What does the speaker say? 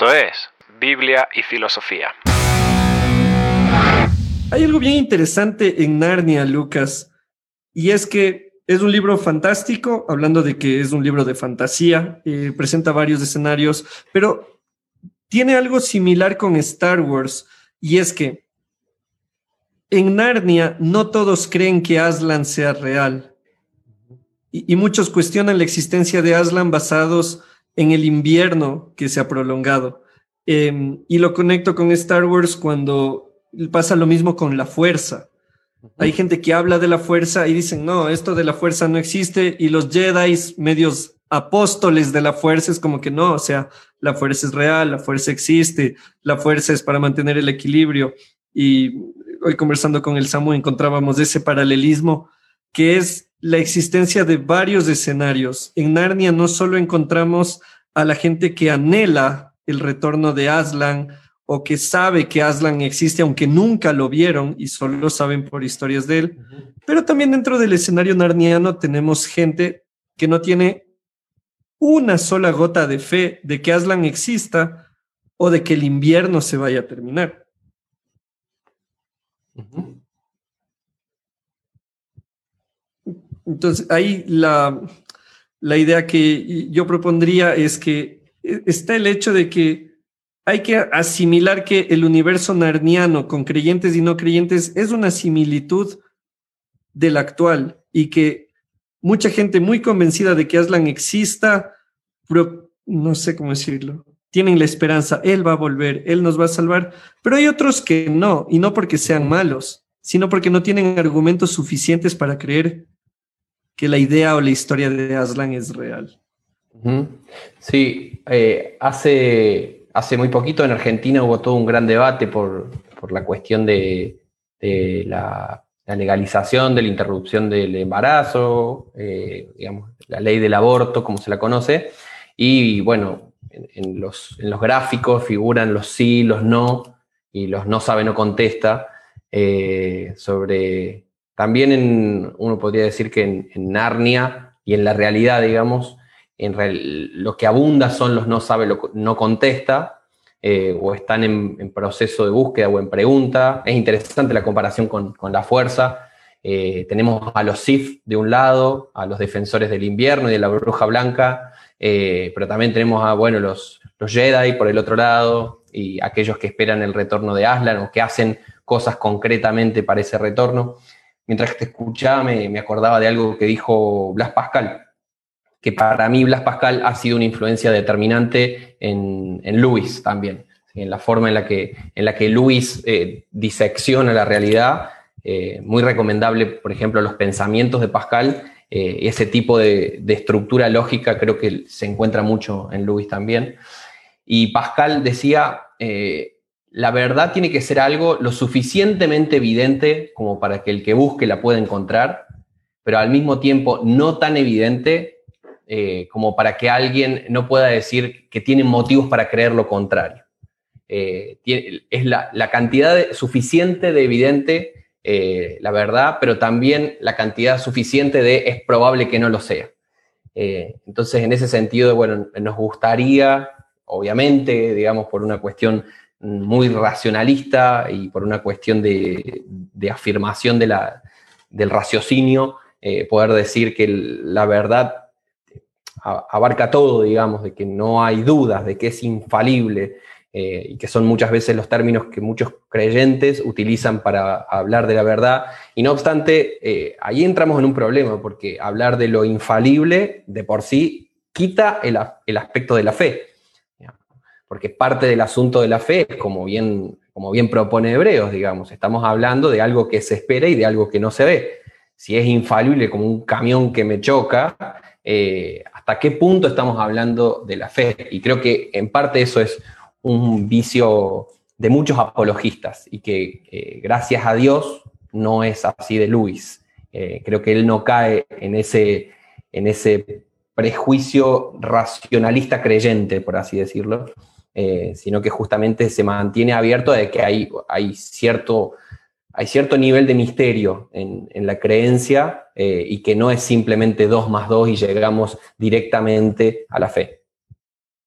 Esto es Biblia y Filosofía. Hay algo bien interesante en Narnia, Lucas, y es que es un libro fantástico, hablando de que es un libro de fantasía, eh, presenta varios escenarios, pero tiene algo similar con Star Wars, y es que en Narnia no todos creen que Aslan sea real, y, y muchos cuestionan la existencia de Aslan basados en el invierno que se ha prolongado. Em, y lo conecto con Star Wars cuando pasa lo mismo con la fuerza. Hay gente que habla de la fuerza y dicen, no, esto de la fuerza no existe. Y los Jedi, medios apóstoles de la fuerza, es como que no, o sea, la fuerza es real, la fuerza existe, la fuerza es para mantener el equilibrio. Y hoy conversando con el Samu encontrábamos ese paralelismo que es la existencia de varios escenarios. En Narnia no solo encontramos a la gente que anhela el retorno de Aslan o que sabe que Aslan existe aunque nunca lo vieron y solo saben por historias de él, pero también dentro del escenario narniano tenemos gente que no tiene una sola gota de fe de que Aslan exista o de que el invierno se vaya a terminar. Entonces, ahí la, idea que yo propondría es que está el hecho de que hay que asimilar que el universo narniano con creyentes y no creyentes es una similitud del actual y que mucha gente muy convencida de que Aslan exista, no sé cómo decirlo, tienen la esperanza, Él va a volver, Él nos va a salvar, pero hay otros que no, y no porque sean malos, sino porque no tienen argumentos suficientes para creer que la idea o la historia de Aslan es real. Sí, eh, hace, hace muy poquito en Argentina hubo todo un gran debate por, la cuestión de, la, legalización de la interrupción del embarazo, eh, digamos, la ley del aborto, como se la conoce, y bueno, en, los, en los gráficos figuran los sí, los no, y los no sabe, no contesta, eh, sobre también en, uno podría decir que en, Narnia y en la realidad, digamos, en lo que abunda son los no sabe, lo, no contesta, eh, o están en, proceso de búsqueda o en pregunta. Es interesante la comparación con, la fuerza. Eh, tenemos a los Sith de un lado, a los defensores del invierno y de la bruja blanca, eh, pero también tenemos a bueno, los, los Jedi por el otro lado y aquellos que esperan el retorno de Aslan o que hacen cosas concretamente para ese retorno mientras que te escuchaba me, acordaba de algo que dijo Blas Pascal, que para mí Blas Pascal ha sido una influencia determinante en, en Lewis también, en la forma en la que, en la que Lewis eh, disecciona la realidad. Eh, muy recomendable, por ejemplo, los pensamientos de Pascal. Eh, ese tipo de, de, estructura lógica creo que se encuentra mucho en Lewis también. Y Pascal decía, la verdad tiene que ser algo lo suficientemente evidente como para que el que busque la pueda encontrar, pero al mismo tiempo no tan evidente eh, como para que alguien no pueda decir que tiene motivos para creer lo contrario. Eh, es la, cantidad suficiente de evidente eh, la verdad, pero también la cantidad suficiente de es probable que no lo sea. entonces, en ese sentido, bueno, nos gustaría, obviamente, digamos, por una cuestión muy racionalista y por una cuestión de, afirmación del raciocinio, eh, poder decir que la verdad abarca todo, digamos, de que no hay dudas, de que es infalible, eh, y que son muchas veces los términos que muchos creyentes utilizan para hablar de la verdad. Y no obstante, eh, ahí entramos en un problema, porque hablar de lo infalible de por sí quita el aspecto de la fe porque parte del asunto de la fe es como bien, como bien propone Hebreos, digamos, estamos hablando de algo que se espera y de algo que no se ve. Si es infalible como un camión que me choca, eh, ¿hasta qué punto estamos hablando de la fe? Y creo que en parte eso es un vicio de muchos apologistas y que gracias a Dios no es así de Luis. Eh, creo que él no cae en ese, en ese prejuicio racionalista creyente, por así decirlo, eh, sino que justamente se mantiene abierto de que hay, hay, cierto, hay cierto nivel de misterio en, la creencia eh, y que no es simplemente dos más dos y llegamos directamente a la fe.